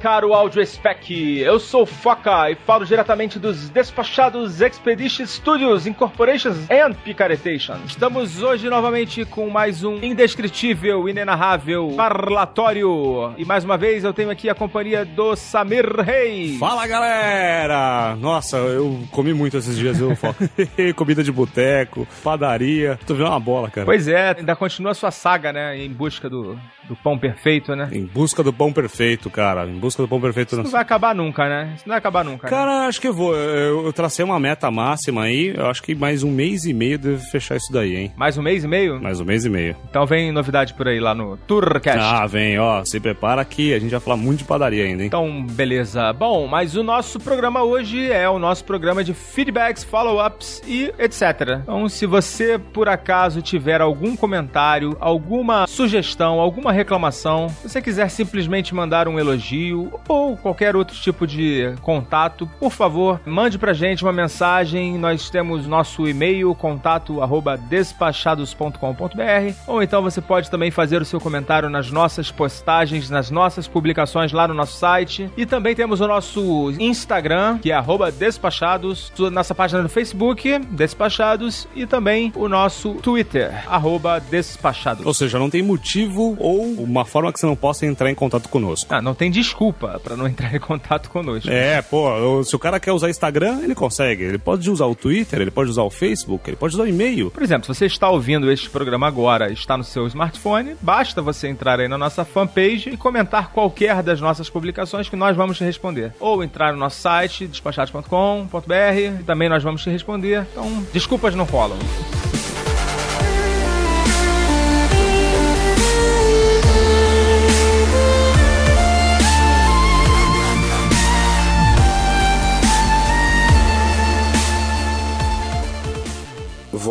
Caro Audio Spec. Eu sou Foca e falo diretamente dos despachados Expedition Studios Incorporations and Picaretation. Estamos hoje novamente com mais um indescritível, inenarrável parlatório. E mais uma vez eu tenho aqui a companhia do Samir Reis. Fala galera! Nossa, eu comi muito esses dias, eu Foca. Comida de boteco, padaria. Tô vendo uma bola, cara. Pois é, ainda continua a sua saga, né? Em busca do, do pão perfeito, né? Em busca do pão perfeito, cara. Em busca do pão perfeito. Isso não vai acabar nunca, né? Isso não vai acabar nunca. né? Cara, acho que eu vou. Eu, eu tracei uma meta máxima aí. Eu acho que mais um mês e meio deve fechar isso daí, hein? Mais um mês e meio? Mais um mês e meio. Então vem novidade por aí lá no Tourcast. Ah, vem, ó. Se prepara que a gente vai falar muito de padaria ainda, hein? Então, beleza. Bom, mas o nosso programa hoje é o nosso programa de feedbacks, follow-ups e etc. Então, se você por acaso tiver algum comentário, alguma sugestão, alguma reclamação, se você quiser simplesmente mandar um elogio ou qualquer outro tipo de contato, por favor, mande pra gente uma mensagem. Nós temos nosso e-mail, contato arroba despachados.com.br ou então você pode também fazer o seu comentário nas nossas postagens, nas nossas publicações lá no nosso site. E também temos o nosso Instagram, que é arroba despachados, nossa página no Facebook, Despachados, e também o nosso Twitter, arroba despachados. Ou seja, não tem motivo ou uma forma que você não possa entrar em contato conosco. Ah, não tem desculpa pra não entrar em contato conosco. É, pô, se o cara quer usar Instagram, ele consegue. Ele pode usar o Twitter, ele pode usar o Facebook, ele pode usar o e-mail. Por exemplo, se você está ouvindo este programa agora, está no seu smartphone, basta você entrar aí na nossa fanpage e comentar qualquer das nossas publicações que nós vamos te responder. Ou entrar no nosso site, despachados.com.br, e também nós vamos te responder. Então, desculpas não rolam.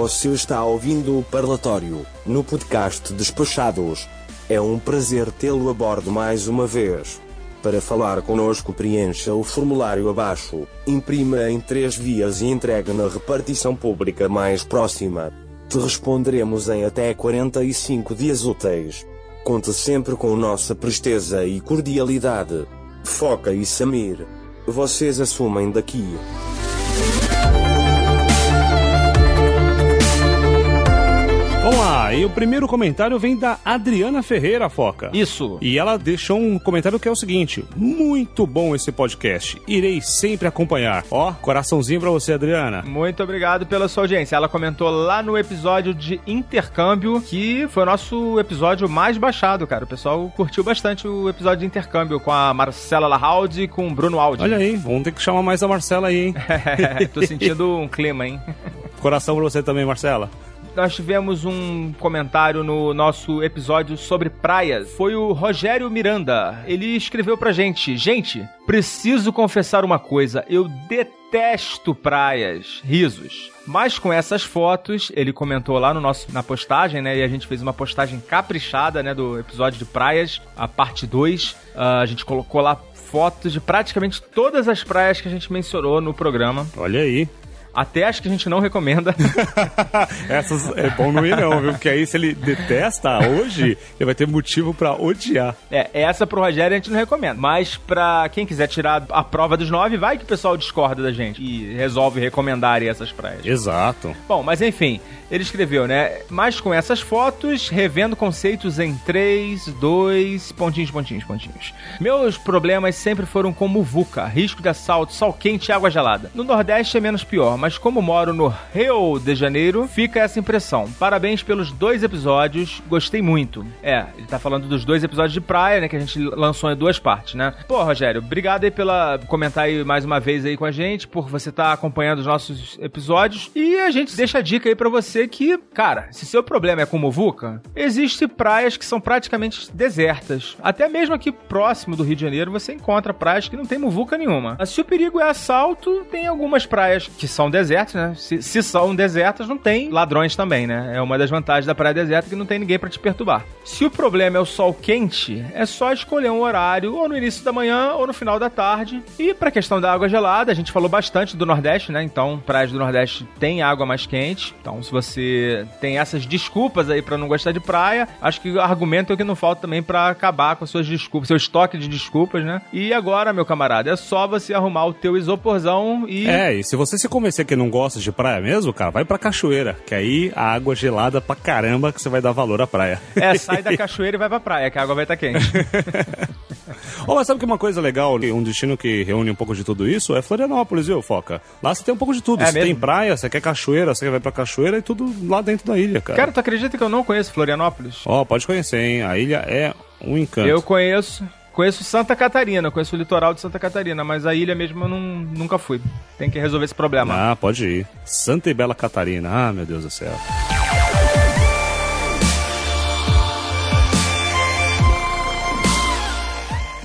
Você está ouvindo o Parlatório, no podcast Despachados. É um prazer tê-lo a bordo mais uma vez. Para falar conosco, preencha o formulário abaixo, imprima em três vias e entregue na repartição pública mais próxima. Te responderemos em até 45 dias úteis. Conte sempre com nossa presteza e cordialidade. Foca e Samir. Vocês assumem daqui. Vamos lá, e o primeiro comentário vem da Adriana Ferreira Foca. Isso. E ela deixou um comentário que é o seguinte: Muito bom esse podcast. Irei sempre acompanhar. Ó, coraçãozinho pra você, Adriana. Muito obrigado pela sua audiência. Ela comentou lá no episódio de intercâmbio, que foi o nosso episódio mais baixado, cara. O pessoal curtiu bastante o episódio de intercâmbio com a Marcela Lahaldi e com o Bruno Aldi. Olha aí, vamos ter que chamar mais a Marcela aí, hein? Tô sentindo um clima, hein? Coração pra você também, Marcela. Nós tivemos um comentário no nosso episódio sobre praias. Foi o Rogério Miranda. Ele escreveu pra gente: Gente, preciso confessar uma coisa. Eu detesto praias. Risos. Mas com essas fotos, ele comentou lá no nosso, na postagem, né? E a gente fez uma postagem caprichada, né? Do episódio de praias, a parte 2. Ah, a gente colocou lá fotos de praticamente todas as praias que a gente mencionou no programa. Olha aí. Até as que a gente não recomenda. Essas é bom não ir não, viu? Porque aí se ele detesta hoje, ele vai ter motivo pra odiar. É, essa pro Rogério a gente não recomenda. Mas pra quem quiser tirar a prova dos nove, vai que o pessoal discorda da gente e resolve recomendar essas praias. Exato. Bom, mas enfim, ele escreveu, né? Mas com essas fotos, revendo conceitos em 3, 2, pontinhos, pontinhos, pontinhos. Meus problemas sempre foram com muvuca, risco de assalto, sol quente e água gelada. No Nordeste é menos pior, mas como moro no Rio de Janeiro, fica essa impressão. Parabéns pelos dois episódios, gostei muito. É, ele tá falando dos dois episódios de praia, né? Que a gente lançou em duas partes, né? Pô, Rogério, obrigado aí pela comentar aí mais uma vez aí com a gente, por você estar acompanhando os nossos episódios. E a gente deixa a dica aí pra você que, cara, se seu problema é com muvuca, existe praias que são praticamente desertas. Até mesmo aqui próximo do Rio de Janeiro você encontra praias que não tem muvuca nenhuma. Mas se o perigo é assalto, tem algumas praias que são são desertos, né? Se, se são desertos, não tem ladrões também, né? É uma das vantagens da praia deserta que não tem ninguém para te perturbar. Se o problema é o sol quente, é só escolher um horário ou no início da manhã ou no final da tarde. E para a questão da água gelada, a gente falou bastante do Nordeste, né? Então, praias do Nordeste tem água mais quente. Então, se você tem essas desculpas aí para não gostar de praia, acho que o argumento é o que não falta também para acabar com as suas desculpas, seu estoque de desculpas, né? E agora, meu camarada, é só você arrumar o teu isoporzão e É, e se você se convencer que não gosta de praia mesmo, cara, vai pra cachoeira, que aí a água é gelada pra caramba que você vai dar valor à praia. É, sai da cachoeira e vai pra praia, que a água vai estar tá quente. oh, mas sabe que uma coisa legal, um destino que reúne um pouco de tudo isso é Florianópolis, viu, Foca? Lá você tem um pouco de tudo. É você mesmo? tem praia, você quer cachoeira, você vai pra cachoeira e tudo lá dentro da ilha, cara. Cara, tu acredita que eu não conheço Florianópolis? Ó, pode conhecer, hein? A ilha é um encanto. Eu conheço. Conheço Santa Catarina, conheço o litoral de Santa Catarina, mas a ilha mesmo eu não, nunca fui. Tem que resolver esse problema. Ah, pode ir. Santa e Bela Catarina. Ah, meu Deus do céu.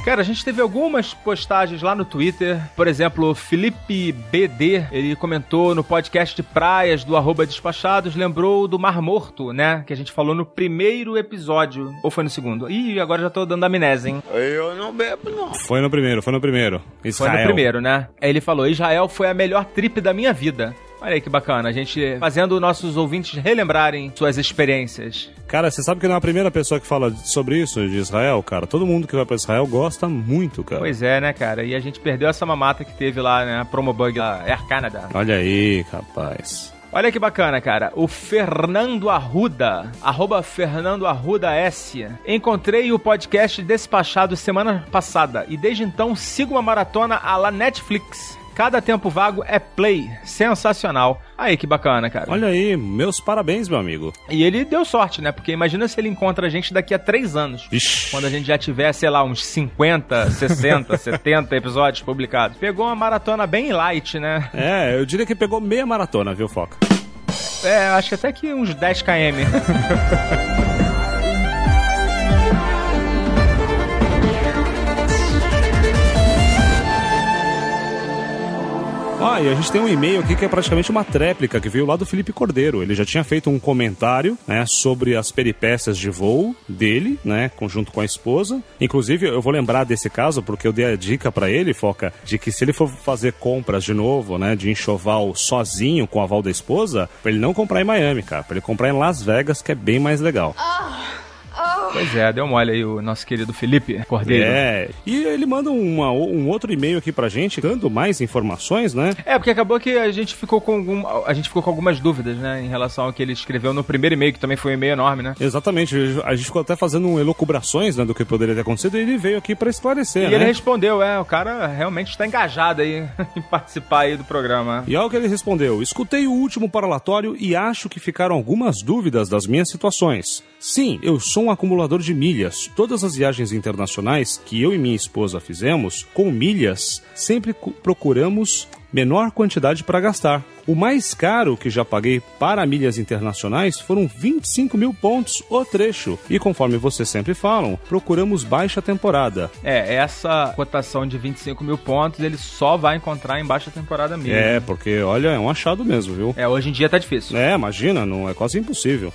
Cara, a gente teve algumas postagens lá no Twitter. Por exemplo, o Felipe BD, ele comentou no podcast de praias do arroba despachados, lembrou do Mar Morto, né? Que a gente falou no primeiro episódio. Ou foi no segundo? Ih, agora já tô dando amnésia, hein? Eu não bebo, não. Foi no primeiro, foi no primeiro. Israel. Foi no primeiro, né? Aí ele falou: Israel foi a melhor trip da minha vida. Olha aí que bacana, a gente fazendo nossos ouvintes relembrarem suas experiências. Cara, você sabe que não é a primeira pessoa que fala sobre isso de Israel, cara. Todo mundo que vai pra Israel gosta muito, cara. Pois é, né, cara? E a gente perdeu essa mamata que teve lá, né? A Promobug da Air Canada. Olha aí, rapaz. Olha que bacana, cara. O Fernando Arruda, arroba Fernando Arruda S. Encontrei o podcast despachado semana passada e desde então sigo uma maratona à la Netflix. Cada tempo vago é play. Sensacional. Aí, que bacana, cara. Olha aí, meus parabéns, meu amigo. E ele deu sorte, né? Porque imagina se ele encontra a gente daqui a três anos. Ixi. Quando a gente já tiver, sei lá, uns 50, 60, 70 episódios publicados. Pegou uma maratona bem light, né? É, eu diria que pegou meia maratona, viu, Foca? É, acho que até que uns 10 km. Ah, e a gente tem um e-mail aqui que é praticamente uma tréplica que veio lá do Felipe Cordeiro. Ele já tinha feito um comentário, né, sobre as peripécias de voo dele, né, conjunto com a esposa. Inclusive, eu vou lembrar desse caso porque eu dei a dica para ele, Foca, de que se ele for fazer compras de novo, né, de enxoval sozinho com o aval da esposa, pra ele não comprar em Miami, cara, pra ele comprar em Las Vegas, que é bem mais legal. Pois é, deu mole aí o nosso querido Felipe Cordeiro. É, e ele manda uma, um outro e-mail aqui pra gente, dando mais informações, né? É, porque acabou que a gente ficou com algum, a gente ficou com algumas dúvidas, né, em relação ao que ele escreveu no primeiro e-mail, que também foi um e-mail enorme, né? Exatamente, a gente ficou até fazendo um elucubrações né, do que poderia ter acontecido e ele veio aqui pra esclarecer, E né? ele respondeu, é, o cara realmente está engajado aí em participar aí do programa. E olha o que ele respondeu: Escutei o último parlatório e acho que ficaram algumas dúvidas das minhas situações. Sim, eu sou um acumulador de milhas. Todas as viagens internacionais que eu e minha esposa fizemos com milhas, sempre cu- procuramos menor quantidade para gastar. O mais caro que já paguei para milhas internacionais foram 25 mil pontos o trecho. E conforme vocês sempre falam, procuramos baixa temporada. É, essa cotação de 25 mil pontos ele só vai encontrar em baixa temporada mesmo. É, porque olha, é um achado mesmo, viu? É, hoje em dia tá difícil. É, imagina, não é quase impossível.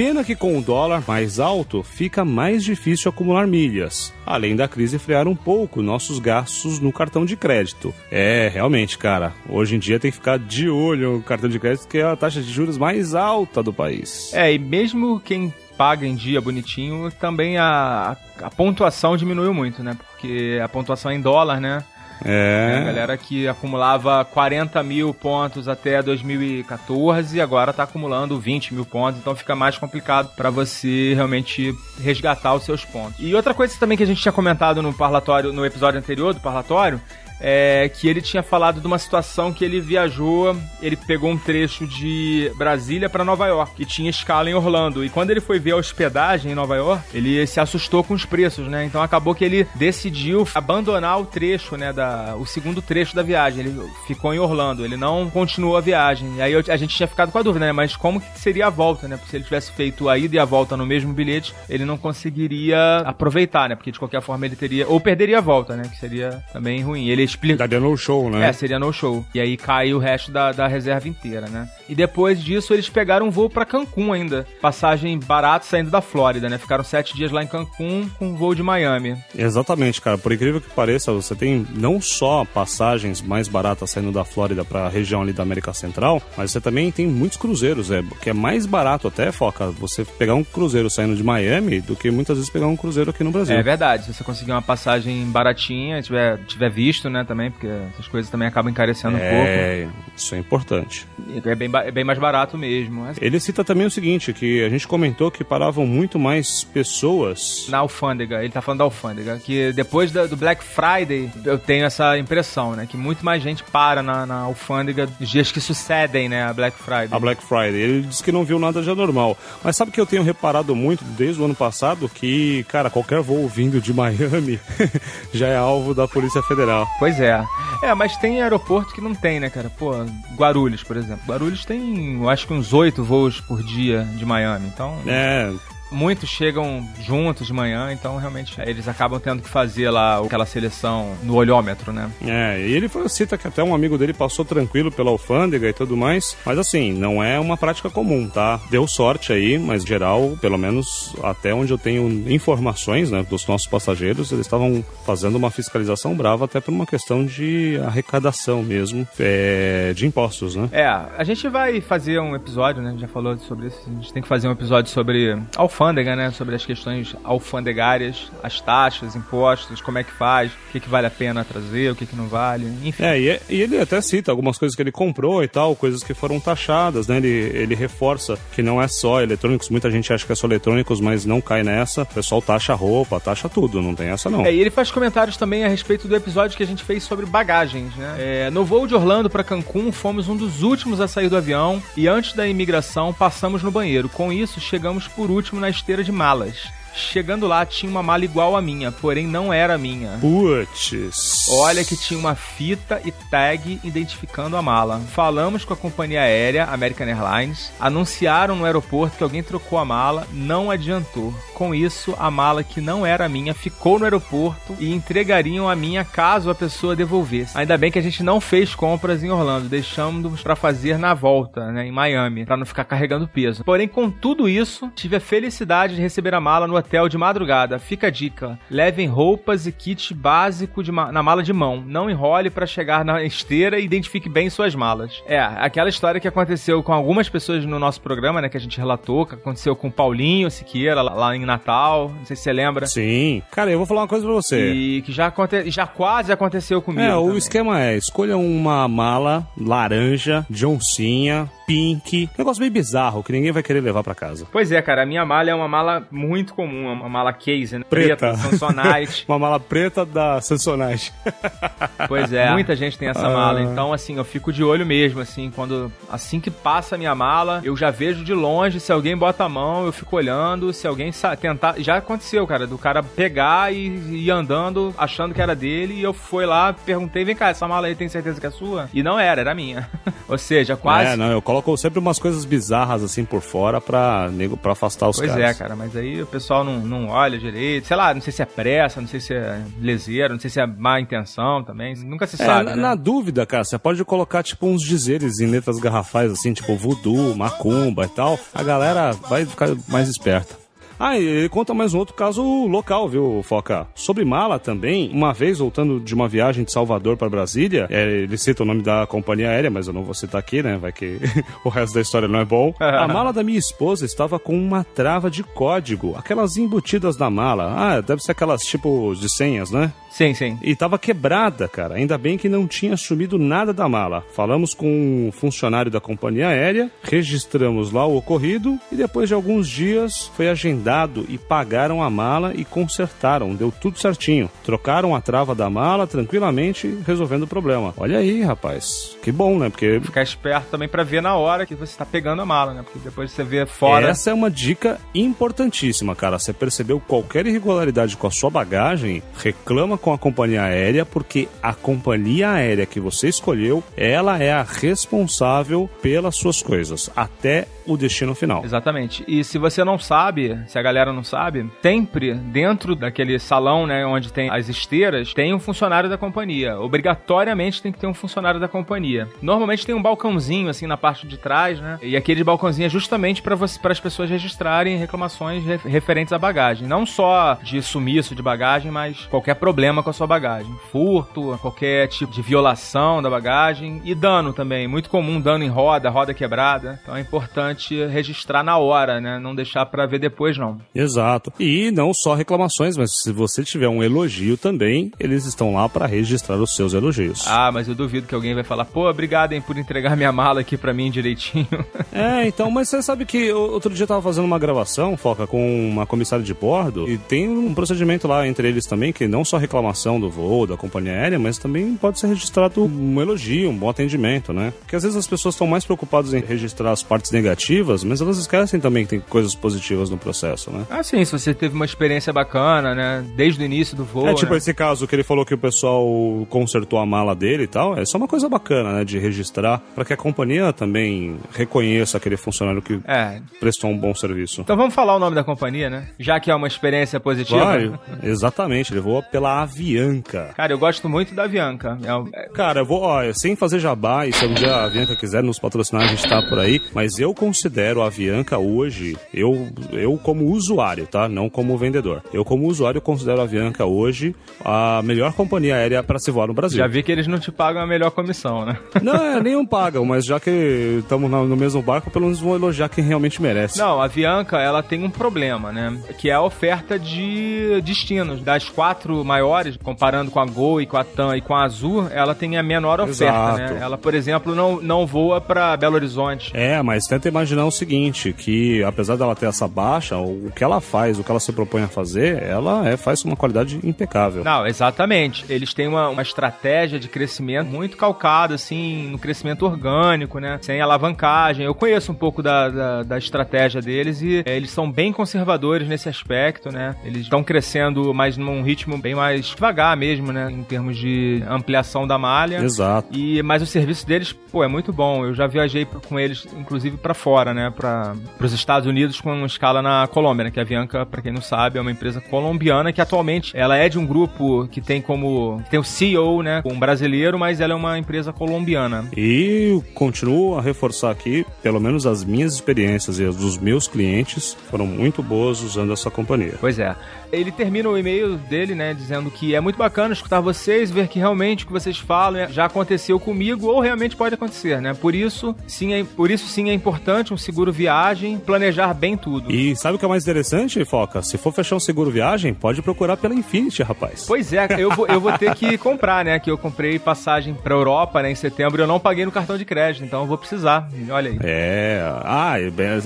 Pena que com o dólar mais alto fica mais difícil acumular milhas, além da crise frear um pouco nossos gastos no cartão de crédito. É, realmente, cara, hoje em dia tem que ficar de olho no cartão de crédito, que é a taxa de juros mais alta do país. É, e mesmo quem paga em dia bonitinho, também a, a pontuação diminuiu muito, né? Porque a pontuação é em dólar, né? A É, galera que acumulava 40 mil pontos até 2014, agora tá acumulando 20 mil pontos, então fica mais complicado para você realmente resgatar os seus pontos. E outra coisa também que a gente tinha comentado no parlatório, no episódio anterior do parlatório, é que ele tinha falado de uma situação que ele viajou, ele pegou um trecho de Brasília para Nova York e tinha escala em Orlando. E quando ele foi ver a hospedagem em Nova York, ele se assustou com os preços, né? Então acabou que ele decidiu abandonar o trecho, né, da o segundo trecho da viagem. Ele ficou em Orlando, ele não continuou a viagem. E aí eu- a gente tinha ficado com a dúvida, né? Mas como que seria a volta, né? Porque se ele tivesse feito a ida e a volta no mesmo bilhete, ele não conseguiria aproveitar, né? Porque de qualquer forma ele teria ou perderia a volta, né? Que seria também ruim. Ele explica. Daria no show, né? É, seria no show. E aí cai o resto da, da reserva inteira, né? E depois disso eles pegaram um voo para Cancún ainda. Passagem barata saindo da Flórida, né? Ficaram sete dias lá em Cancún com um voo de Miami. Exatamente, cara. Por incrível que pareça, você tem não só passagens mais baratas saindo da Flórida para a região ali da América Central, mas você também tem muitos cruzeiros, é que é mais barato até, foca, você pegar um cruzeiro saindo de Miami do que muitas vezes pegar um cruzeiro aqui no Brasil. É verdade. Se você conseguir uma passagem baratinha, tiver, tiver visto, né, também, porque essas coisas também acabam encarecendo é, um pouco. É, isso é importante. É bem, é bem mais barato mesmo. Ele cita também o seguinte, que a gente comentou que paravam muito mais pessoas... Na alfândega, ele tá falando da alfândega, que depois do Black Friday, eu tenho essa impressão, né, que muito mais gente para na, na alfândega nos dias que sucedem, né, a Black Friday. A Black Friday. Ele disse que não viu nada de anormal. Mas sabe que eu tenho reparado muito desde o ano passado que, cara, qualquer voo vindo de Miami já é alvo da Polícia Federal. Pois é. É, mas tem aeroporto que não tem, né, cara? Pô, Guarulhos, por exemplo. Guarulhos tem, eu acho que uns oito voos por dia de Miami. Então. É, muitos chegam juntos de manhã, então realmente eles acabam tendo que fazer lá aquela seleção no olhômetro, né? É, e ele cita que até um amigo dele passou tranquilo pela alfândega e tudo mais, mas assim, não é uma prática comum, tá? Deu sorte aí, mas geral, pelo menos até onde eu tenho informações, né, dos nossos passageiros, eles estavam fazendo uma fiscalização brava até por uma questão de arrecadação mesmo, é, de impostos, né? É, a gente vai fazer um episódio, né, já falou sobre isso, a gente tem que fazer um episódio sobre alfândega alfândega, né? Sobre as questões alfandegárias, as taxas, impostos, como é que faz, o que, que vale a pena trazer, o que, que não vale, enfim. É, e, e, ele até cita algumas coisas que ele comprou e tal, coisas que foram taxadas, né? Ele, ele reforça que não é só eletrônicos, muita gente acha que é só eletrônicos, mas não cai nessa. O pessoal taxa roupa, taxa tudo, não tem essa não. É, e ele faz comentários também a respeito do episódio que a gente fez sobre bagagens, né? É, no voo de Orlando para Cancún, fomos um dos últimos a sair do avião e antes da imigração passamos no banheiro. Com isso, chegamos por último na esteira de malas. Chegando lá, tinha uma mala igual à minha, porém não era minha. Puts. Olha que tinha uma fita e tag identificando a mala. Falamos com a companhia aérea American Airlines, anunciaram no aeroporto que alguém trocou a mala, não adiantou. Com isso, a mala que não era minha ficou no aeroporto e entregariam a minha caso a pessoa devolvesse. Ainda bem que a gente não fez compras em Orlando, deixamos para fazer na volta, né, em Miami, para não ficar carregando peso. Porém, com tudo isso, tive a felicidade de receber a mala no hotel de madrugada. Fica a dica: levem roupas e kit básico ma na mala de mão. Não enrole para chegar na esteira e identifique bem suas malas. É, aquela história que aconteceu com algumas pessoas no nosso programa, né, que a gente relatou, que aconteceu com o Paulinho Siqueira lá, lá em Natal. Não sei se você lembra. Sim. Cara, eu vou falar uma coisa pra você. E que já, aconte já quase aconteceu comigo. É, o esquema é: escolha uma mala laranja, de oncinha, pink. Negócio meio bizarro que ninguém vai querer levar para casa. Pois é, cara. A minha mala é uma mala muito comum. Uma mala case, né? Preta. preta Samsonite. uma mala preta da Samsonite. pois é. Muita gente tem essa ah. mala. Então, assim, eu fico de olho mesmo, assim. Quando... Assim que passa a minha mala, eu já vejo de longe. Se alguém bota a mão, eu fico olhando. Se alguém tentar... Já aconteceu, cara. Do cara pegar e ir andando, achando que era dele. E eu fui lá, perguntei, vem cá, essa mala aí tem certeza que é sua? E não era, era minha. Ou seja, quase... É, não, eu coloco sempre umas coisas bizarras assim por fora pra, pra afastar os pois caras. Pois é, cara, mas aí o pessoal não, não olha direito. Sei lá, não sei se é pressa, não sei se é leseiro, não sei se é má intenção também. Nunca se é, sabe. Na, né? na, dúvida, cara, você pode colocar tipo uns dizeres em letras garrafais assim, tipo voodoo, macumba e tal. A galera vai ficar mais esperta. Ah, e ele conta mais um outro caso local, viu, Foca? Sobre mala também, uma vez voltando de uma viagem de Salvador para Brasília, é, ele cita o nome da companhia aérea, mas eu não vou citar aqui, né? Vai que o resto da história não é bom. A mala da minha esposa estava com uma trava de código, aquelas embutidas na mala. Ah, deve ser aquelas tipo de senhas, né? Sim, sim. E tava quebrada, cara. Ainda bem que não tinha sumido nada da mala. Falamos com um funcionário da companhia aérea, registramos lá o ocorrido e depois de alguns dias foi agendado e pagaram a mala e consertaram. Deu tudo certinho. Trocaram a trava da mala tranquilamente, resolvendo o problema. Olha aí, rapaz. Que bom, né? Porque. Ficar esperto também para ver na hora que você tá pegando a mala, né? Porque depois você vê fora. Essa é uma dica importantíssima, cara. Você percebeu qualquer irregularidade com a sua bagagem, reclama com a companhia aérea, porque a companhia aérea que você escolheu, ela é a responsável pelas suas coisas, até o destino final. Exatamente. E se você não sabe, se a galera não sabe, sempre dentro daquele salão, né, onde tem as esteiras, tem um funcionário da companhia. Obrigatoriamente tem que ter um funcionário da companhia. Normalmente tem um balcãozinho assim na parte de trás, né? E aquele balcãozinho é justamente para você para as pessoas registrarem reclamações referentes à bagagem, não só de sumiço de bagagem, mas qualquer problema com a sua bagagem, furto, qualquer tipo de violação da bagagem e dano também, muito comum dano em roda, roda quebrada. Então é importante registrar na hora, né? Não deixar para ver depois não. Exato. E não só reclamações, mas se você tiver um elogio também, eles estão lá para registrar os seus elogios. Ah, mas eu duvido que alguém vai falar, pô, obrigado hein, por entregar minha mala aqui para mim direitinho. É, então, mas você sabe que outro dia eu tava fazendo uma gravação, Foca, com uma comissária de bordo, e tem um procedimento lá entre eles também, que não só reclamação do voo, da companhia aérea, mas também pode ser registrado um elogio, um bom atendimento, né? Porque às vezes as pessoas estão mais preocupadas em registrar as partes negativas, mas elas esquecem também que tem coisas positivas no processo, né? Ah, sim, se você teve uma experiência bacana, né? Desde o início do voo. É tipo né? esse caso que ele falou que o pessoal consertou a mala dele e tal, é só uma coisa bacana, né? De registrar, para que a companhia também reconheça aquele funcionário que é. prestou um bom serviço. Então vamos falar o nome da companhia, né? Já que é uma experiência positiva. Vai, exatamente, ele voa pela Avianca. Cara, eu gosto muito da Avianca. É... Cara, eu vou, ó, sem fazer jabá, e se um dia a Avianca quiser nos patrocinar, a gente tá por aí, mas eu considero a Avianca hoje, eu, eu como usuário, tá? Não como vendedor. Eu como usuário considero a Avianca hoje a melhor companhia aérea para se voar no Brasil. Já vi que eles não te pagam a melhor comissão, né? Não, é, nenhum pagam, mas já que estamos no mesmo barco, pelo menos vão elogiar quem realmente merece. Não, a Avianca, ela tem um problema, né? Que é a oferta de destinos. Das quatro maiores, comparando com a Gol e com a TAM e com a Azul, ela tem a menor oferta, Exato. né? Ela, por exemplo, não, não voa para Belo Horizonte. É, mas tenta imaginar o seguinte, que apesar dela ter essa baixa, o que ela faz, o que ela se propõe a fazer, ela é, faz uma qualidade impecável. Não, exatamente. Eles têm uma, uma estratégia de crescimento muito calcada, assim, no crescimento orgânico, né? Sem alavancagem. Eu conheço um pouco da, da, da estratégia deles e é, eles são bem conservadores nesse aspecto, né? Eles estão crescendo, mas num ritmo bem mais devagar mesmo, né? Em termos de ampliação da malha. Exato. E, mas o serviço deles, pô, é muito bom. Eu já viajei com eles, inclusive, para fora, né? Para os Estados Unidos com escala na Colômbia, né? Que a Avianca, para quem não sabe, é uma empresa colombiana que atualmente ela é de um grupo que tem como tem o CEO, né? Um brasileiro, mas ela é uma empresa colombiana. E continuo a reforçar aqui, pelo menos as minhas experiências e as dos meus clientes foram muito boas usando essa companhia. Pois é. Ele termina o e-mail dele, né, dizendo que é muito bacana escutar vocês, ver que realmente o que vocês falam já aconteceu comigo ou realmente pode acontecer, né? Por isso, sim, é, por isso sim é importante um seguro viagem, planejar bem tudo. E sabe o que é mais interessante, Foca? Se for fechar um seguro viagem, pode procurar pela Infinity, rapaz. Pois é, eu vou, eu vou ter que comprar, né? Que eu comprei passagem pra Europa, né, em setembro, e eu não paguei no cartão de crédito, então eu vou precisar. Olha aí. É, ah,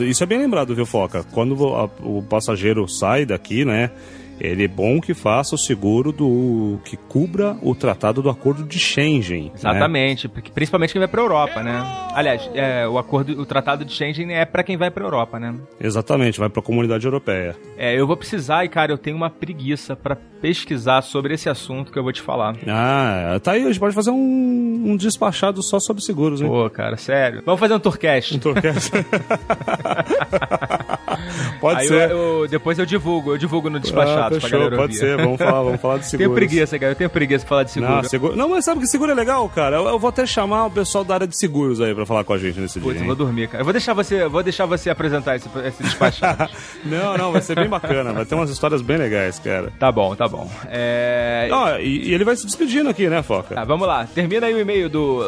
isso é bem lembrado, viu, Foca? Quando o passageiro sai daqui, né? Ele é bom que faça o seguro do que cubra o tratado do acordo de Schengen. Né? Exatamente, né? principalmente quem vai para Europa, né? Aliás, é, o acordo, o tratado de Schengen é para quem vai para Europa, né? Exatamente, vai para a comunidade europeia. É, eu vou precisar e cara, eu tenho uma preguiça para pesquisar sobre esse assunto que eu vou te falar. Ah, tá aí, a gente pode fazer um, um despachado só sobre seguros, hein? Pô, cara, sério. Vamos fazer um tourcast. Um tourcast. pode aí ser. Eu, eu, depois eu divulgo, eu divulgo no despachado. Ah, fechou, pode ser. Vamos falar, vamos falar de seguro. Tenho preguiça, cara. Eu tenho preguiça de falar de seguro. Não, seguro. Não, mas sabe que seguro é legal, cara? Eu, eu, vou até chamar o pessoal da área de seguros aí pra falar com a gente nesse Putz, dia. eu vou dormir, cara. Eu vou deixar você, vou deixar você apresentar esse, esse despachado. não, não, vai ser bem bacana. Vai ter umas histórias bem legais, cara. Tá bom, tá bom. É... Ah, e, e, ele vai se despedindo aqui, né, Foca? Tá, vamos lá. Termina aí o e-mail do,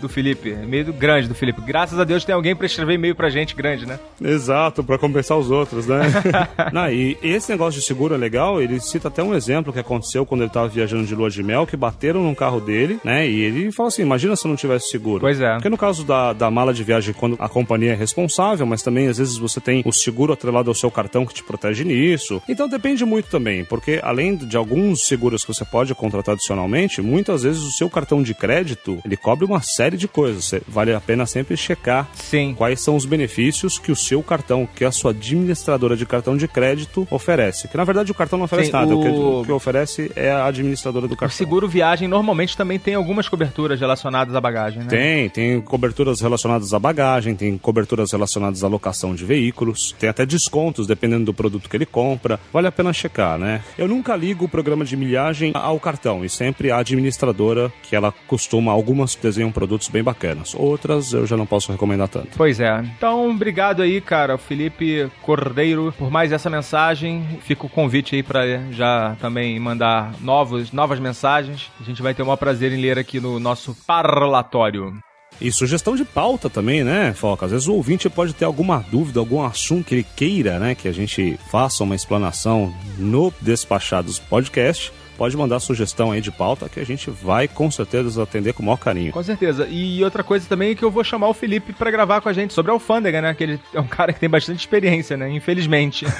do Felipe. E-mail grande do Felipe. Graças a Deus tem alguém pra escrever e-mail pra gente grande, né? Exato, pra compensar os outros, né? não, e esse negócio de seguro é legal, ele cita até um exemplo que aconteceu quando ele estava viajando de lua de mel, que bateram num carro dele, né? E ele falou assim: imagina se eu não tivesse seguro. Pois é. Porque no caso da, da mala de viagem, quando a companhia é responsável, mas também às vezes você tem o seguro atrelado ao seu cartão que te protege nisso. Então depende muito também, porque além de alguns seguros que você pode contratar adicionalmente, muitas vezes o seu cartão de crédito ele cobre uma série de coisas. Vale a pena sempre checar Sim. quais são os benefícios que o seu cartão, que a sua administradora de cartão de crédito oferece. Que na verdade o cartão não oferece Sim, nada, o... que, o- o que oferece é a administradora do O cartão. seguro viagem normalmente também tem algumas coberturas relacionadas à bagagem, né? Tem, tem coberturas relacionadas à bagagem, tem coberturas relacionadas à locação de veículos, tem até descontos dependendo do produto que ele compra. Vale a pena checar, né? Eu nunca ligo o programa de milhagem ao cartão e sempre a administradora, que ela costuma, algumas desenham produtos bem bacanas. Outras eu já não posso recomendar tanto. Pois é. Então, obrigado aí, cara, Felipe Cordeiro, por mais essa mensagem. Fica o convite aí pra já também mandar novos, novas mensagens. A gente vai ter o maior prazer em ler aqui no nosso parlatório. E sugestão de pauta também, né, Foca? Às vezes o ouvinte pode ter alguma dúvida, algum assunto que ele queira, né, que a gente faça uma explanação no Despachados Podcast. Pode mandar sugestão aí de pauta que a gente vai com certeza atender com o maior carinho. Com certeza. E outra coisa também é que eu vou chamar o Felipe pra gravar com a gente sobre a alfândega, né? Que ele é um cara que tem bastante experiência, né? Infelizmente.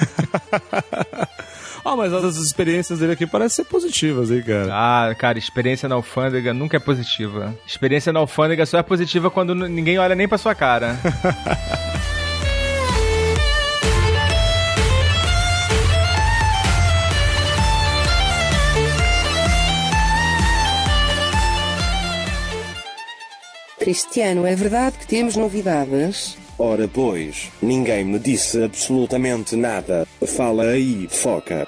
Ah, mas as experiências dele aqui parecem ser positivas, hein, cara? ah, cara, experiência na alfândega nunca é positiva. Experiência na alfândega só é positiva quando ninguém olha nem pra sua cara. Cristiano, é verdade que temos novidades? Ora pois, ninguém me disse absolutamente nada. Fala aí, foca.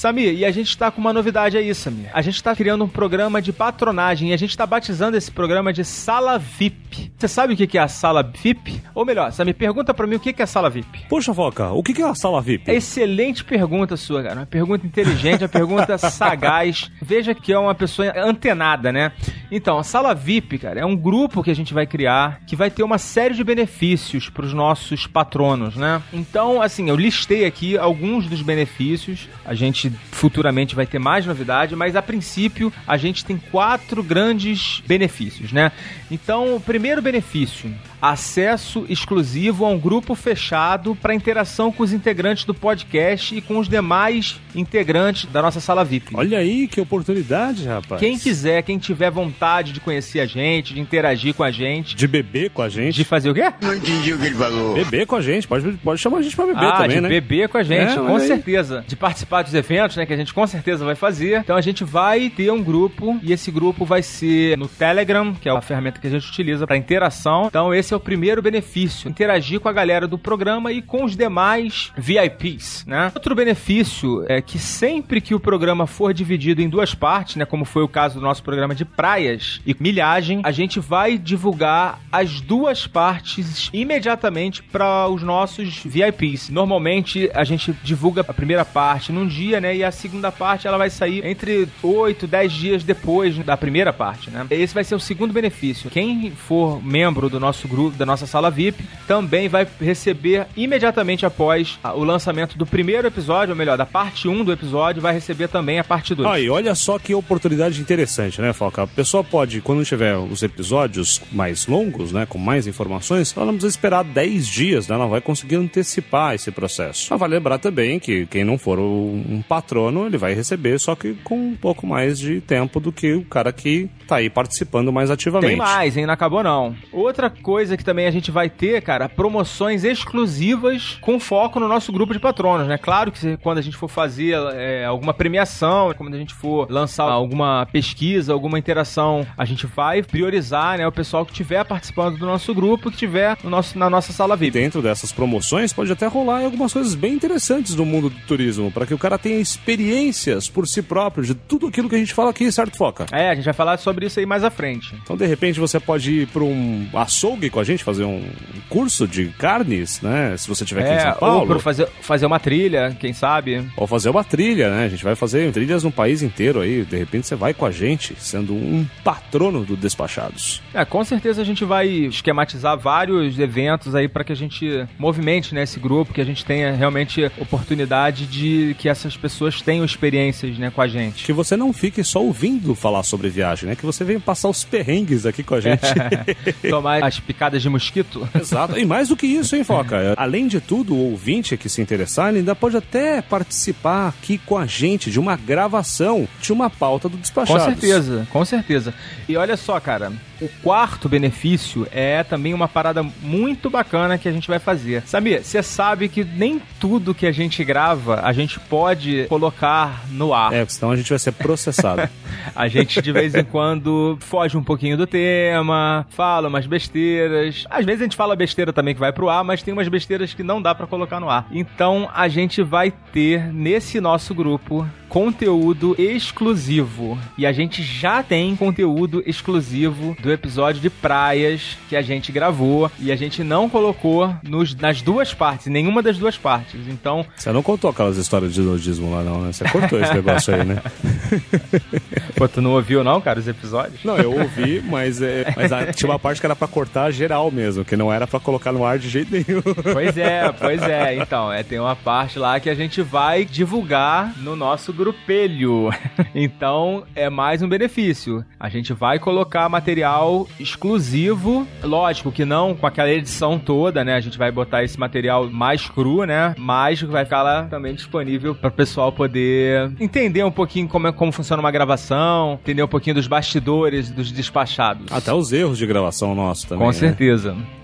Samir, e a gente tá com uma novidade aí, Samir. A gente tá criando um programa de patronagem e a gente tá batizando esse programa de Sala VIP. Você sabe o que é a Sala VIP? Ou melhor, Samir, pergunta pra mim o que é Sala VIP. Poxa, Foca, o que que é a sala VIP? É excelente pergunta sua, cara. Uma pergunta inteligente, uma pergunta sagaz. Veja que é uma pessoa antenada, né? Então, a Sala VIP, cara, é um grupo que a gente vai criar que vai ter uma série de benefícios para os nossos patronos, né? Então, assim, eu listei aqui alguns dos benefícios. A gente futuramente vai ter mais novidade, mas a princípio a gente tem quatro grandes benefícios, né? Então, o primeiro benefício, acesso exclusivo a um grupo fechado para interação com os integrantes do podcast e com os demais integrantes da nossa sala VIP. Olha aí que oportunidade, rapaz. Quem quiser, quem tiver vontade de conhecer a gente, de interagir com a gente, De beber com a gente. de fazer o quê? Não entendi o que ele falou. Beber com a gente, pode, pode chamar a gente pra beber ah, também, de né? beber com a gente, É, com aí. certeza. De participar dos eventos, né, que a gente com certeza vai fazer. Então a gente vai ter um grupo e esse grupo vai ser no Telegram, que é a ferramenta que a gente utiliza para interação. Então esse é o primeiro benefício, interagir com a galera do programa e com os demais VIPs, né? Outro benefício é que sempre que o programa for dividido em duas partes, né, como foi o caso do nosso programa de praias e milhagem, a gente vai divulgar as duas partes imediatamente para os nossos VIPs. Normalmente a gente divulga a primeira parte num dia, né, e a segunda parte ela vai sair entre 8, 10 dias depois da primeira parte, né? Esse vai ser o segundo benefício. Quem for membro do nosso grupo, da nossa sala VIP, também vai receber imediatamente após ah, o lançamento do primeiro episódio, ou melhor, da parte 1 do episódio, vai receber também a parte 2. Aí, olha só que oportunidade interessante, né, Foca? A pessoa pode, quando tiver os episódios mais longos, né, com mais informações, ela não precisa esperar 10 dias, né? Ela vai conseguir antecipar esse processo. Mas vale lembrar também que quem não for um patrono, ele vai receber, só que com um pouco mais de tempo do que o cara que tá aí participando mais ativamente. Tem mais, hein? Não acabou não. Outra coisa que também a gente vai ter, cara, promoções exclusivas com foco no nosso grupo de patronos, né? Claro que quando a gente for fazer é, alguma premiação, quando a gente for lançar alguma pesquisa, alguma interação, a gente vai priorizar, né, o pessoal que estiver participando do nosso grupo, que estiver no nosso, na nossa sala VIP. dentro dessas promoções pode até rolar algumas coisas bem interessantes no mundo do turismo, para que o cara tenha experiências por si próprio de tudo aquilo que a gente fala aqui, certo, Foca? É, a gente vai falar sobre isso aí mais à frente. Então, de repente, você pode ir para um açougue com a gente, fazer um curso de carnes, né? Se você estiver aqui em É, São ou Paulo. pra fazer, fazer uma trilha, quem sabe. Ou fazer uma trilha, né? A gente vai fazer trilhas no país inteiro aí. De repente você vai com a gente, sendo um patrono do Despachados. É, com certeza a gente vai esquematizar vários eventos aí para que a gente movimente né, esse grupo, que a gente tenha realmente oportunidade de que essas pessoas tenham experiências né, com a gente. Que você não fique só ouvindo falar sobre viagem, né? Que você vem passar os perrengues aqui com a gente. Tomar as picadas de mosquito. Exato. E mais do que isso, hein, Foca? Além de tudo, o ouvinte que se interessar, ele ainda pode até participar aqui com a gente de uma gravação de uma pauta do Despachados. Com certeza, com certeza. E olha só, cara, o quarto benefício é também uma parada muito bacana que a gente vai fazer. Sabia, você sabe que nem tudo que a gente grava a gente pode colocar no ar. É, senão a gente vai ser processado. a gente de vez em quando foge um pouquinho do tema, fala umas besteiras. Às vezes a gente fala besteira também que vai pro ar, mas tem umas besteiras que não dá para colocar no ar. Então a gente vai ter nesse nosso grupo conteúdo exclusivo. E a gente já tem conteúdo exclusivo do episódio de praias que a gente gravou e a gente não colocou nos, nas duas partes, nenhuma das duas partes. Então. Você não contou aquelas histórias de nudismo lá, não, né? Você cortou esse negócio aí, né? Pô, tu não ouviu, não, cara, os episódios? Não, eu ouvi, mas, é, mas a, tinha uma parte que era pra cortar geral mesmo, que não era pra colocar no ar de jeito nenhum. Pois é, pois é. Então, é, tem uma parte lá que a gente vai divulgar no nosso grupelho. Então, é mais um benefício. A gente vai colocar material exclusivo, lógico que não com aquela edição toda, né? A gente vai botar esse material mais cru, né? Mas vai ficar lá também disponível para o pessoal poder entender um pouquinho como, é, como funciona uma gravação, entender um pouquinho dos bastidores, dos despachados. Até os erros de gravação nosso também. Com né?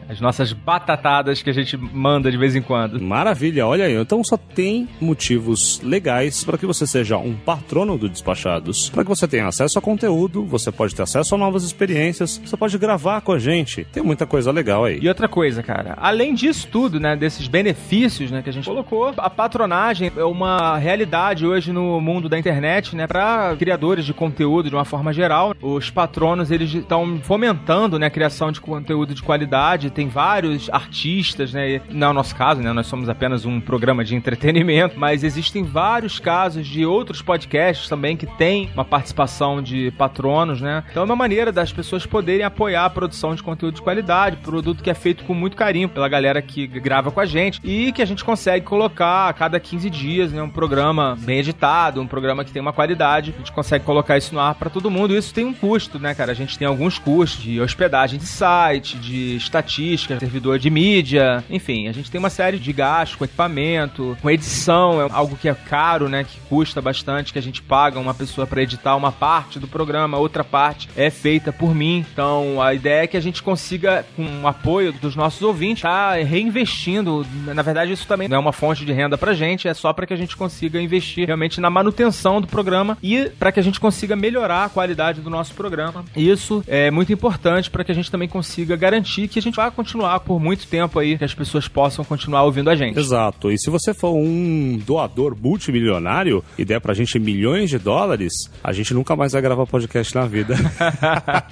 As nossas batatadas que a gente manda de vez em quando. Maravilha, olha aí. Então só tem motivos legais para que você seja um patrono do Despachados. Para que você tenha acesso a conteúdo, você pode ter acesso a novas experiências, você pode gravar com a gente. Tem muita coisa legal aí. E outra coisa, cara, além disso tudo, né, desses benefícios, né, que a gente colocou, a patronagem é uma realidade hoje no mundo da internet, né, para criadores de conteúdo de uma forma geral. Os patronos, eles estão fomentando, né, a criação de conteúdo de qualidade tem vários artistas, né? Não é o nosso caso, né? Nós somos apenas um programa de entretenimento, mas existem vários casos de outros podcasts também que têm uma participação de patronos, né? Então é uma maneira das pessoas poderem apoiar a produção de conteúdo de qualidade, produto que é feito com muito carinho pela galera que grava com a gente e que a gente consegue colocar a cada 15 dias, né? Um programa bem editado, um programa que tem uma qualidade. A gente consegue colocar isso no ar para todo mundo. Isso tem um custo, né, cara? A gente tem alguns custos de hospedagem de site, de estatística logística, servidor de mídia, enfim, a gente tem uma série de gastos com equipamento, com edição, é algo que é caro, né, que custa bastante, que a gente paga uma pessoa para editar uma parte do programa, outra parte é feita por mim. Então, a ideia é que a gente consiga, com o apoio dos nossos ouvintes, tá reinvestindo. Na verdade, isso também não é uma fonte de renda pra gente, é só para que a gente consiga investir realmente na manutenção do programa e para que a gente consiga melhorar a qualidade do nosso programa. Isso é muito importante para que a gente também consiga garantir que a gente vai continuar por muito tempo aí, que as pessoas possam continuar ouvindo a gente. Exato. E se você for um doador multimilionário e der pra gente milhões de dólares, a gente nunca mais vai gravar podcast na vida.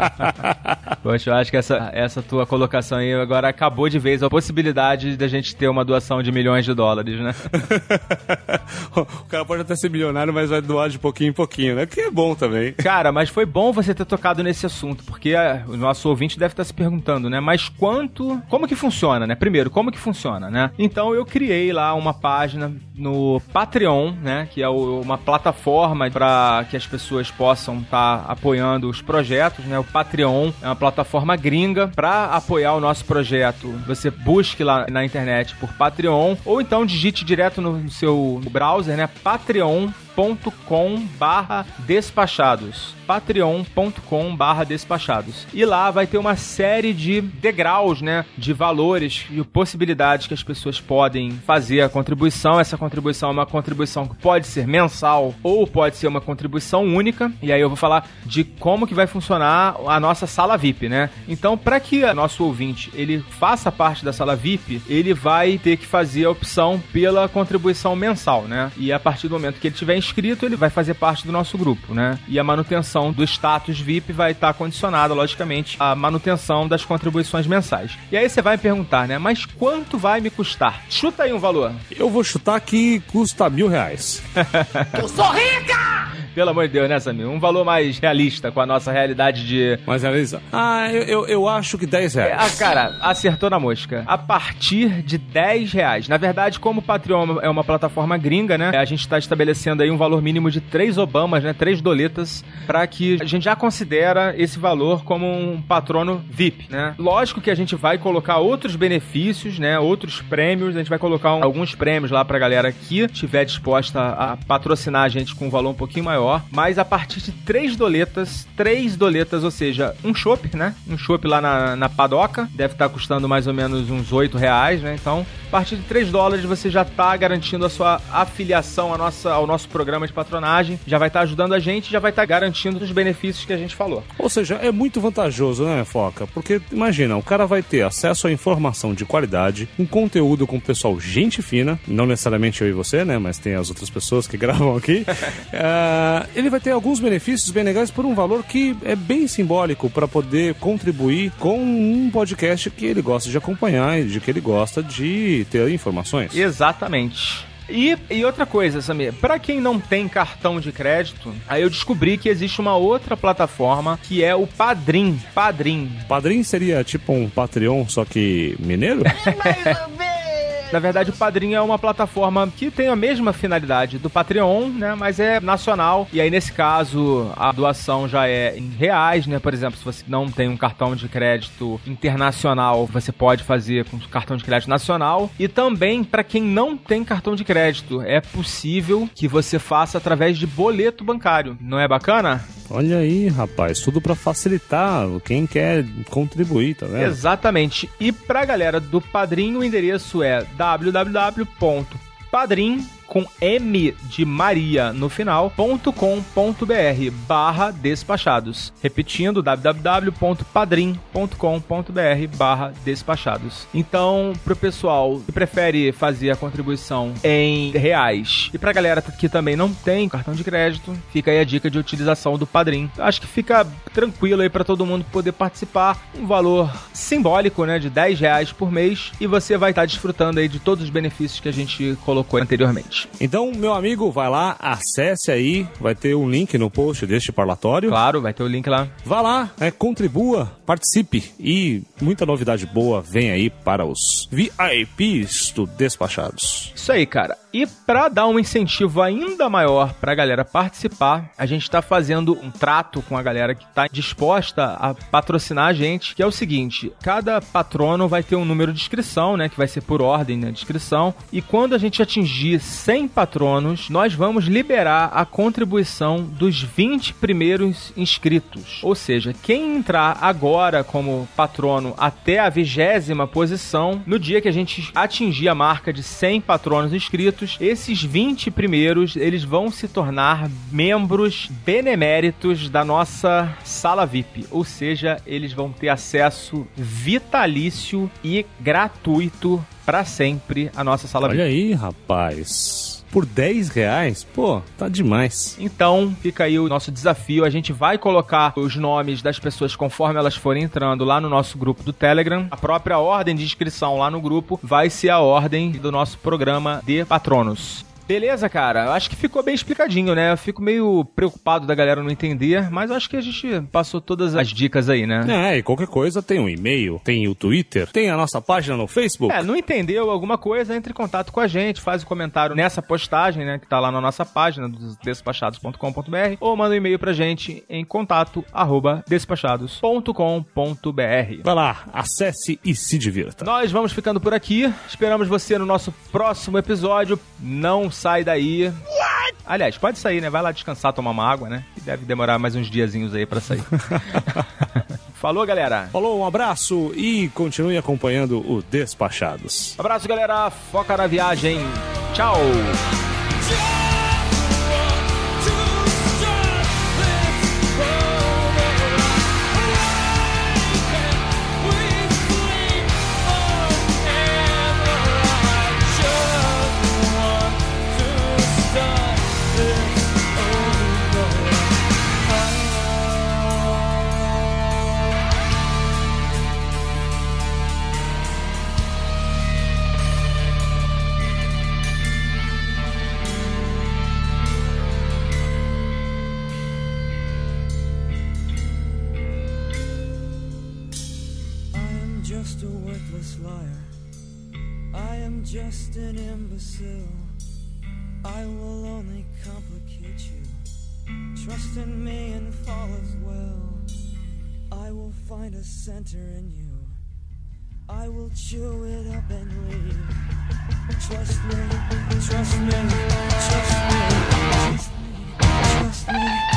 Poxa, eu acho que essa, essa tua colocação aí agora acabou de vez a possibilidade da gente ter uma doação de milhões de dólares, né? o cara pode até ser milionário, mas vai doar de pouquinho em pouquinho, né? Que é bom também. Cara, mas foi bom você ter tocado nesse assunto, porque a, o nosso ouvinte deve estar se perguntando, né? Mas quanto como que funciona, né? Primeiro, como que funciona, né? Então eu criei lá uma página no Patreon, né? Que é uma plataforma para que as pessoas possam estar tá apoiando os projetos, né? O Patreon é uma plataforma gringa para apoiar o nosso projeto. Você busque lá na internet por Patreon ou então digite direto no seu browser, né? Patreon patreon.com barra despachados. patreon.com barra despachados. E lá vai ter uma série de degraus, né, de valores e possibilidades que as pessoas podem fazer a contribuição, essa contribuição é uma contribuição que pode ser mensal ou pode ser uma contribuição única. E aí eu vou falar de como que vai funcionar a nossa sala VIP, né, então para que o nosso ouvinte ele faça parte da sala VIP, ele vai ter que fazer a opção pela contribuição mensal, né, e a partir do momento que ele tiver inscrito, ele vai fazer parte do nosso grupo, né? E a manutenção do status VIP vai estar condicionada, logicamente, à manutenção das contribuições mensais. E aí você vai me perguntar, né? Mas quanto vai me custar? Chuta aí um valor. Eu vou chutar que custa mil reais. Eu sou rica! Pelo amor de Deus, né, Samir? Um valor mais realista com a nossa realidade de. Mais realista? Ah, eu, eu, eu acho que 10 reais. Ah, cara, acertou na mosca. A partir de 10 reais. Na verdade, como o Patreon é uma plataforma gringa, né? A gente tá estabelecendo aí um valor mínimo de 3 Obamas, né? 3 doletas, para que a gente já considera esse valor como um patrono VIP, né? Lógico que a gente vai colocar outros benefícios, né? Outros prêmios. A gente vai colocar um, alguns prêmios lá pra galera que estiver disposta a patrocinar a gente com um valor um pouquinho maior. Mas a partir de 3 doletas, 3 doletas, ou seja, um chopp, né? Um chopp lá na, na padoca. Deve estar tá custando mais ou menos uns 8 reais, né? Então, a partir de 3 dólares você já está garantindo a sua afiliação à nossa, ao nosso programa de patronagem. Já vai estar tá ajudando a gente, já vai estar tá garantindo os benefícios que a gente falou. Ou seja, é muito vantajoso, né, Foca? Porque imagina, o cara vai ter acesso a informação de qualidade, um conteúdo com o pessoal gente fina, não necessariamente eu e você, né? Mas tem as outras pessoas que gravam aqui. uh, ele vai ter alguns benefícios bem legais por um valor que é bem simbólico para poder contribuir com um podcast que ele gosta de acompanhar e de que ele gosta de ter informações. Exatamente. E, e outra coisa, Samir, para quem não tem cartão de crédito, aí eu descobri que existe uma outra plataforma que é o Padrim. Padrim. Padrim seria tipo um Patreon, só que mineiro? Na verdade, o Padrinho é uma plataforma que tem a mesma finalidade do Patreon, né? Mas é nacional. E aí, nesse caso, a doação já é em reais, né? Por exemplo, se você não tem um cartão de crédito internacional, você pode fazer com cartão de crédito nacional. E também, para quem não tem cartão de crédito, é possível que você faça através de boleto bancário. Não é bacana? Olha aí, rapaz, tudo para facilitar quem quer contribuir, tá vendo? Exatamente. E pra galera do Padrinho, o endereço é www.padrim.com com M de Maria no final, .com.br barra despachados. Repetindo, www.padrim.com.br barra despachados. Então, pro pessoal que prefere fazer a contribuição em reais e pra galera que também não tem cartão de crédito, fica aí a dica de utilização do Padrim. Acho que fica tranquilo aí para todo mundo poder participar. Um valor simbólico, né, de 10 reais por mês e você vai estar desfrutando aí de todos os benefícios que a gente colocou anteriormente. Então, meu amigo, vai lá, acesse aí, vai ter um link no post deste parlatório. Claro, vai ter o link lá. Vá lá, é, contribua, participe e muita novidade boa vem aí para os VIPs do Despachados. Isso aí, cara. E para dar um incentivo ainda maior para a galera participar, a gente está fazendo um trato com a galera que está disposta a patrocinar a gente, que é o seguinte: cada patrono vai ter um número de inscrição, né, que vai ser por ordem na inscrição, e quando a gente atingir 100 patronos, nós vamos liberar a contribuição dos 20 primeiros inscritos. Ou seja, quem entrar agora como patrono até a vigésima posição, no dia que a gente atingir a marca de 100 patronos inscritos, esses 20 primeiros, eles vão se tornar membros beneméritos da nossa sala VIP. Ou seja, eles vão ter acesso vitalício e gratuito para sempre a nossa sala Olha VIP. aí, rapaz por 10 reais, pô, tá demais. Então, fica aí o nosso desafio. A gente vai colocar os nomes das pessoas conforme elas forem entrando lá no nosso grupo do Telegram. A própria ordem de inscrição lá no grupo vai ser a ordem do nosso programa de patronos. Beleza, cara. Eu acho que ficou bem explicadinho, né? Eu fico meio preocupado da galera não entender, mas acho que a gente passou todas as dicas aí, né? É, e qualquer coisa tem um e-mail, tem o Twitter, tem a nossa página no Facebook. É, não entendeu alguma coisa, entre em contato com a gente, faz o um comentário nessa postagem, né, que tá lá na nossa página dos despachados.com.br ou manda um e-mail pra gente em contato arroba despachados.com.br. Vai lá, acesse e se divirta. Nós vamos ficando por aqui. Esperamos você no nosso próximo episódio. Não sai daí. What? Aliás, pode sair, né? Vai lá descansar, tomar uma água, né? E deve demorar mais uns diazinhos aí para sair. Falou, galera. Falou, um abraço e continue acompanhando o Despachados. Abraço, galera. Foca na viagem. Tchau. You. Trust in me and fall as well. I will find a center in you. I will chew it up and leave. Trust me, trust me, trust me, trust me, trust me.